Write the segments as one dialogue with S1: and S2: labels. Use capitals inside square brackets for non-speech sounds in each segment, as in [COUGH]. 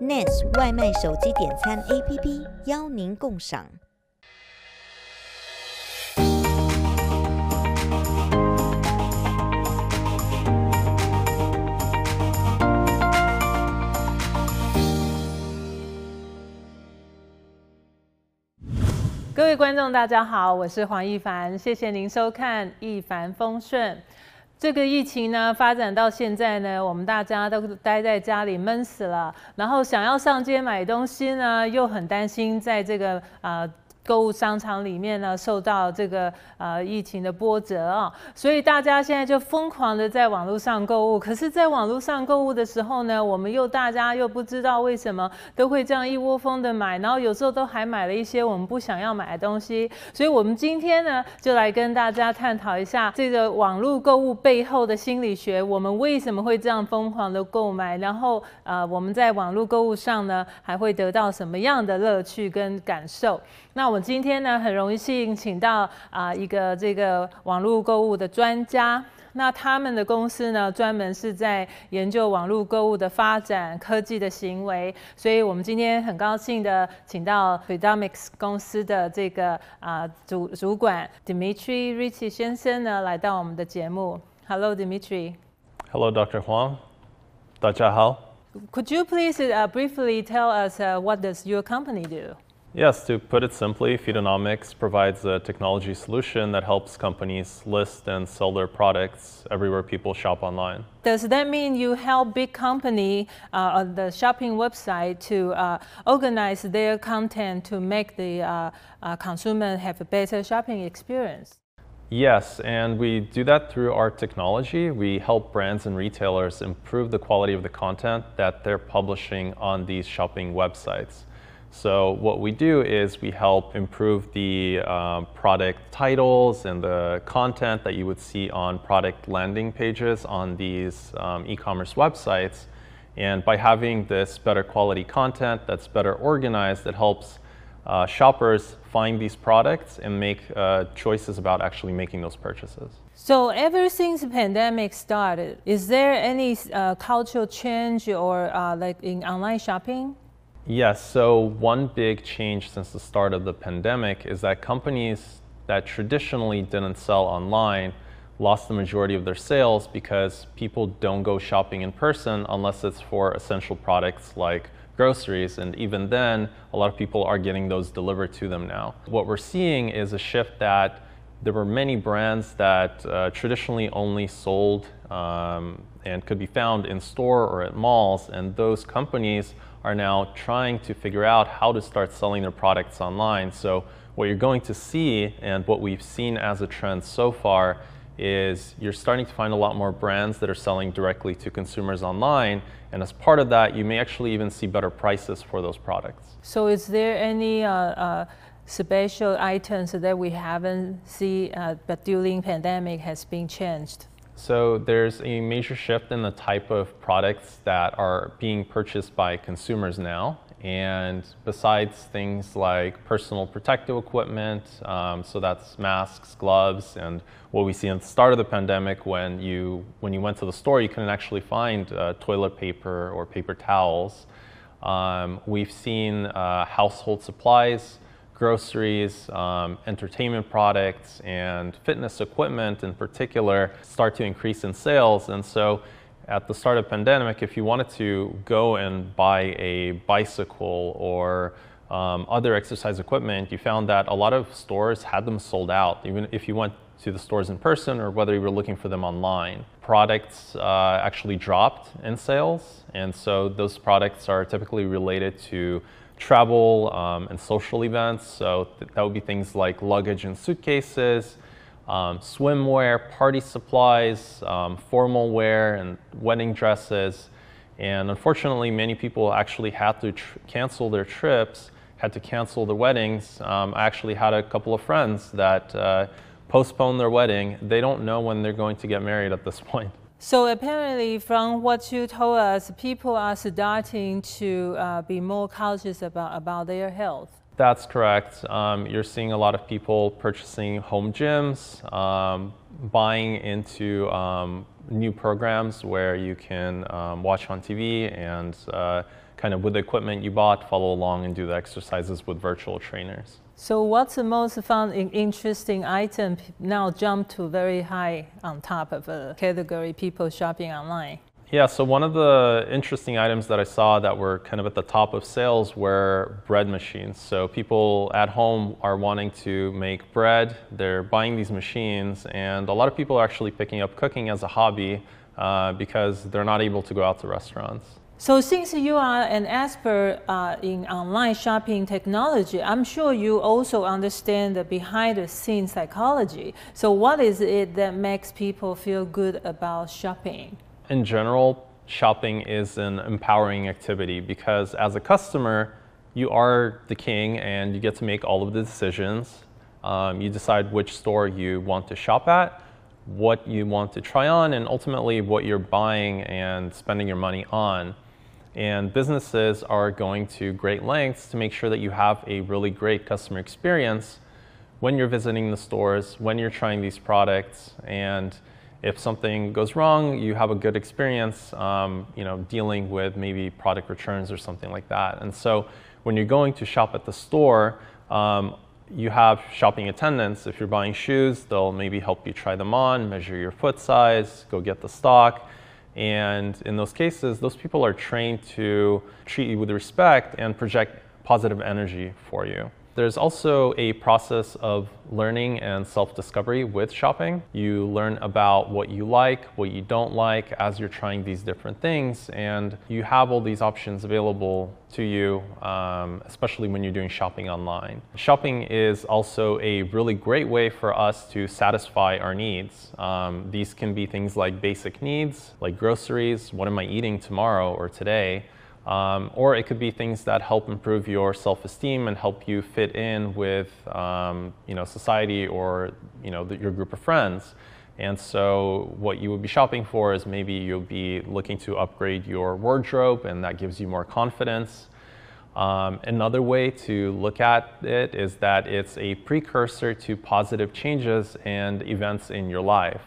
S1: ，Nes 外卖手机点餐 APP 邀您共赏。
S2: 各位观众，大家好，我是黄一凡，谢谢您收看《一帆风顺》。这个疫情呢，发展到现在呢，我们大家都待在家里闷死了，然后想要上街买东西呢，又很担心在这个啊。购物商场里面呢，受到这个呃疫情的波折啊，所以大家现在就疯狂的在网络上购物。可是，在网络上购物的时候呢，我们又大家又不知道为什么都会这样一窝蜂的买，然后有时候都还买了一些我们不想要买的东西。所以，我们今天呢，就来跟大家探讨一下这个网络购物背后的心理学，我们为什么会这样疯狂的购买，然后呃，我们在网络购物上呢，还会得到什么样的乐趣跟感受？那我今天呢，很荣幸请到啊一个这个网络购物的专家。那他们的公司呢，专门是在研究网络购物的发展、科技的行为。所以我们今天很高兴的请到 Freedomics 公司的这个啊主主管 Dimitri Ricci 先生呢，来到我们的节目。Hello, Dimitri.
S3: Hello, Dr. Huang. 大家好。
S2: Could you please briefly tell us what does your company do?
S3: Yes, to put it simply, Feedonomics provides a technology solution that helps companies list and sell their products everywhere people shop online.
S2: Does that mean you help big company uh, on the shopping website to uh, organize their content to make the uh, uh consumer have a better shopping experience?
S3: Yes, and we do that through our technology. We help brands and retailers improve the quality of the content that they're publishing on these shopping websites. So what we do is we help improve the um, product titles and the content that you would see on product landing pages on these um, e-commerce websites. And by having this better quality content that's better organized, it helps uh, shoppers find these products and make uh, choices about actually making those purchases.
S2: So ever since the pandemic started, is there any uh, cultural change or uh, like in online shopping?
S3: Yes, so one big change since the start of the pandemic is that companies that traditionally didn't sell online lost the majority of their sales because people don't go shopping in person unless it's for essential products like groceries. And even then, a lot of people are getting those delivered to them now. What we're seeing is a shift that there were many brands that uh, traditionally only sold um, and could be found in store or at malls, and those companies are now trying to figure out how to start selling their products online. So what you're going to see and what we've seen as a trend so far is you're starting to find a lot more brands that are selling directly to consumers online. And as part of that, you may actually even see better prices for those products.
S2: So is there any uh, uh, special items that we haven't seen uh, but during pandemic has been changed?
S3: So there's a major shift in the type of products that are being purchased by consumers now. And besides things like personal protective equipment, um, so that's masks, gloves, and what we see at the start of the pandemic when you when you went to the store, you couldn't actually find uh, toilet paper or paper towels. Um, we've seen uh, household supplies groceries, um, entertainment products, and fitness equipment in particular start to increase in sales. And so at the start of pandemic, if you wanted to go and buy a bicycle or um, other exercise equipment, you found that a lot of stores had them sold out, even if you went to the stores in person or whether you were looking for them online. Products uh, actually dropped in sales, and so those products are typically related to travel um, and social events. So th- that would be things like luggage and suitcases, um, swimwear, party supplies, um, formal wear, and wedding dresses. And unfortunately, many people actually had to tr- cancel their trips, had to cancel their weddings. Um, I actually had a couple of friends that uh, postponed their wedding. They don't know when they're going to get married at this [LAUGHS] point.
S2: So apparently, from what you told us, people are starting to uh, be more cautious about, about their health.
S3: That's correct. Um, you're seeing a lot of people purchasing home gyms, um, buying into um, new programs where you can um, watch on TV and uh, kind of with the equipment you bought, follow along and do the exercises with virtual trainers.
S2: So, what's the most fun, interesting item now jump to very high on top of a category people shopping online?
S3: Yeah, so one of the interesting items that I saw that were kind of at the top of sales were bread machines. So people at home are wanting to make bread, they're buying these machines, and a lot of people are actually picking up cooking as a hobby uh, because they're not able to go out to restaurants.
S2: So since you are an expert uh, in online shopping technology, I'm sure you also understand the behind the scenes psychology. So what is it that makes people feel good about shopping?
S3: in general, shopping is an empowering activity because as a customer, you are the king and you get to make all of the decisions. Um, you decide which store you want to shop at, what you want to try on, and ultimately what you're buying and spending your money on. And businesses are going to great lengths to make sure that you have a really great customer experience when you're visiting the stores, when you're trying these products, and if something goes wrong, you have a good experience, um, you know, dealing with maybe product returns or something like that. And so, when you're going to shop at the store, um, you have shopping attendants. If you're buying shoes, they'll maybe help you try them on, measure your foot size, go get the stock. And in those cases, those people are trained to treat you with respect and project positive energy for you. There's also a process of learning and self discovery with shopping. You learn about what you like, what you don't like as you're trying these different things, and you have all these options available to you, um, especially when you're doing shopping online. Shopping is also a really great way for us to satisfy our needs. Um, these can be things like basic needs, like groceries, what am I eating tomorrow or today? Um, or it could be things that help improve your self-esteem and help you fit in with um, you know society or you know the, your group of friends. And so what you would be shopping for is maybe you'll be looking to upgrade your wardrobe, and that gives you more confidence. Um, another way to look at it is that it's a precursor to positive changes and events in your life.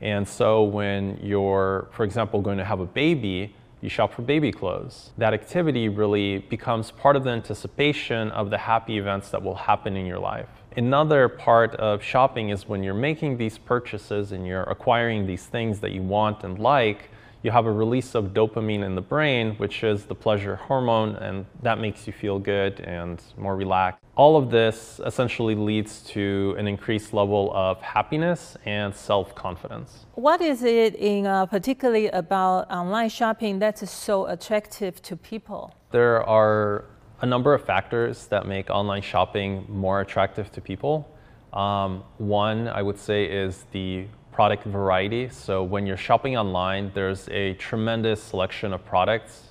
S3: And so when you're, for example, going to have a baby, you shop for baby clothes. That activity really becomes part of the anticipation of the happy events that will happen in your life. Another part of shopping is when you're making these purchases and you're acquiring these things that you want and like, you have a release of dopamine in the brain, which is the pleasure hormone, and that makes you feel good and more relaxed. All of this essentially leads to an increased level of happiness and self confidence.
S2: What is it in uh, particularly about online shopping that's so attractive to people?
S3: There are a number of factors that make online shopping more attractive to people. Um, one, I would say, is the product variety. So when you're shopping online, there's a tremendous selection of products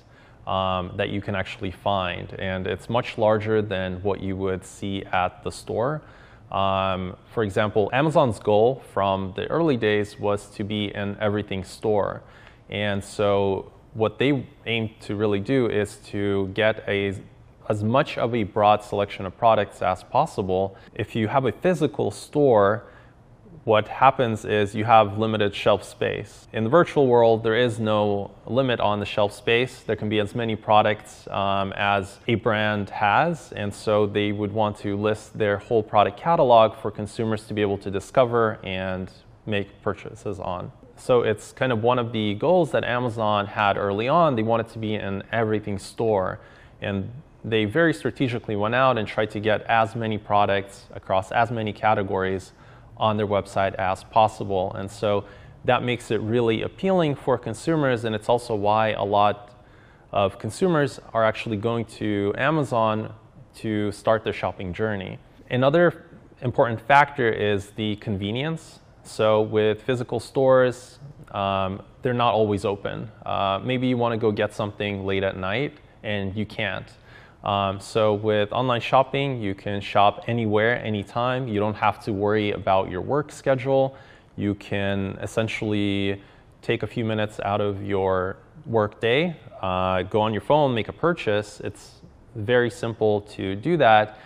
S3: um, that you can actually find, and it's much larger than what you would see at the store. Um, for example, Amazon's goal from the early days was to be an everything store. And so what they aim to really do is to get a as much of a broad selection of products as possible. If you have a physical store, what happens is you have limited shelf space. In the virtual world, there is no limit on the shelf space. There can be as many products um, as a brand has, and so they would want to list their whole product catalog for consumers to be able to discover and make purchases on. So it's kind of one of the goals that Amazon had early on. They wanted to be an everything store. And they very strategically went out and tried to get as many products across as many categories on their website as possible. And so that makes it really appealing for consumers, and it's also why a lot of consumers are actually going to Amazon to start their shopping journey. Another important factor is the convenience. So, with physical stores, um, they're not always open. Uh, maybe you want to go get something late at night and you can't. Um, so with online shopping, you can shop anywhere, anytime. You don't have to worry about your work schedule. You can essentially take a few minutes out of your work day, uh, go on your phone, make a purchase. It's very simple to do that.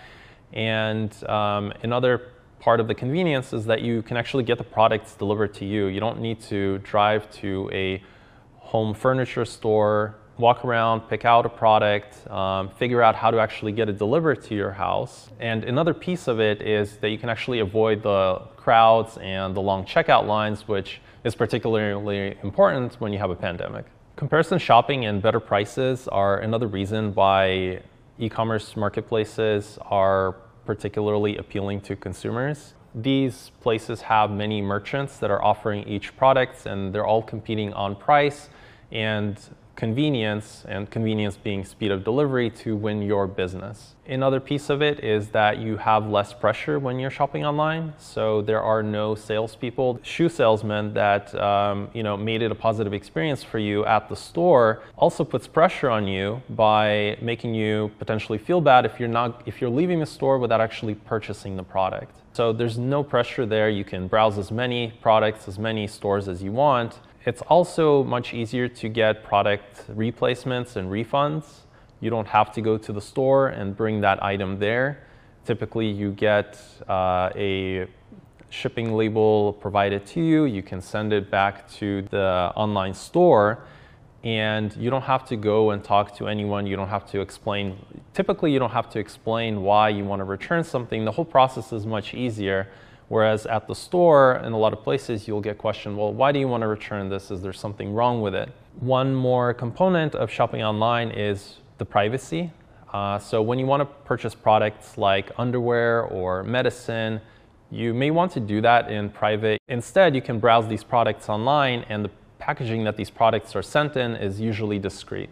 S3: And um, another part of the convenience is that you can actually get the products delivered to you. You don't need to drive to a home furniture store, walk around, pick out a product, um, figure out how to actually get it delivered to your house. And another piece of it is that you can actually avoid the crowds and the long checkout lines, which is particularly important when you have a pandemic. Comparison shopping and better prices are another reason why e-commerce marketplaces are particularly appealing to consumers. These places have many merchants that are offering each product and they're all competing on price and convenience, and convenience being speed of delivery to win your business. Another piece of it is that you have less pressure when you're shopping online. So there are no salespeople, shoe salesmen that um, you know made it a positive experience for you at the store. Also puts pressure on you by making you potentially feel bad if you're not if you're leaving the store without actually purchasing the product. So there's no pressure there. You can browse as many products, as many stores as you want it's also much easier to get product replacements and refunds. You don't have to go to the store and bring that item there. Typically, you get uh, a shipping label provided to you. You can send it back to the online store and you don't have to go and talk to anyone. You don't have to explain. Typically, you don't have to explain why you want to return something. The whole process is much easier Whereas at the store, in a lot of places, you'll get questioned, well, why do you want to return this? Is there something wrong with it? One more component of shopping online is the privacy. Uh, so when you want to purchase products like underwear or medicine, you may want to do that in private. Instead, you can browse these products online and the packaging that these products are sent in is usually discreet.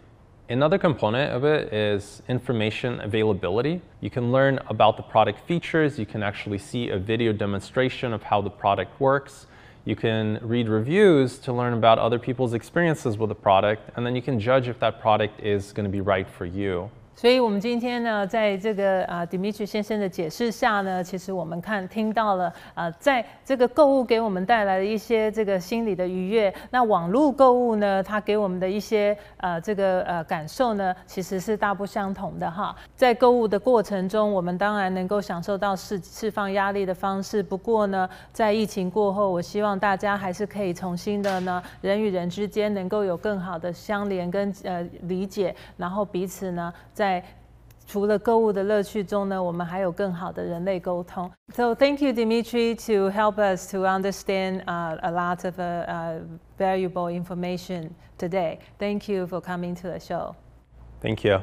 S3: Another component of it is information availability. You can learn about the product features. You can actually see a video demonstration of how the product works. You can read reviews to learn about other people's experiences with the product, and then you can judge if that product is going to be right for you.
S2: 所以，我们今天呢，在这个啊，Dimitri 先生的解释下呢，其实我们看听到了啊，在这个购物给我们带来的一些这个心理的愉悦。那网络购物呢，它给我们的一些呃这个呃感受呢，其实是大不相同的哈。在购物的过程中，我们当然能够享受到释释放压力的方式。不过呢，在疫情过后，我希望大家还是可以重新的呢，人与人之间能够有更好的相连跟呃理解，然后彼此呢在在除了购物的乐趣中呢，我们还有更好的人类沟通。So thank you, Dimitri, to help us to understand uh, a lot of uh, uh, valuable information today. Thank you for coming to the show.
S3: Thank you.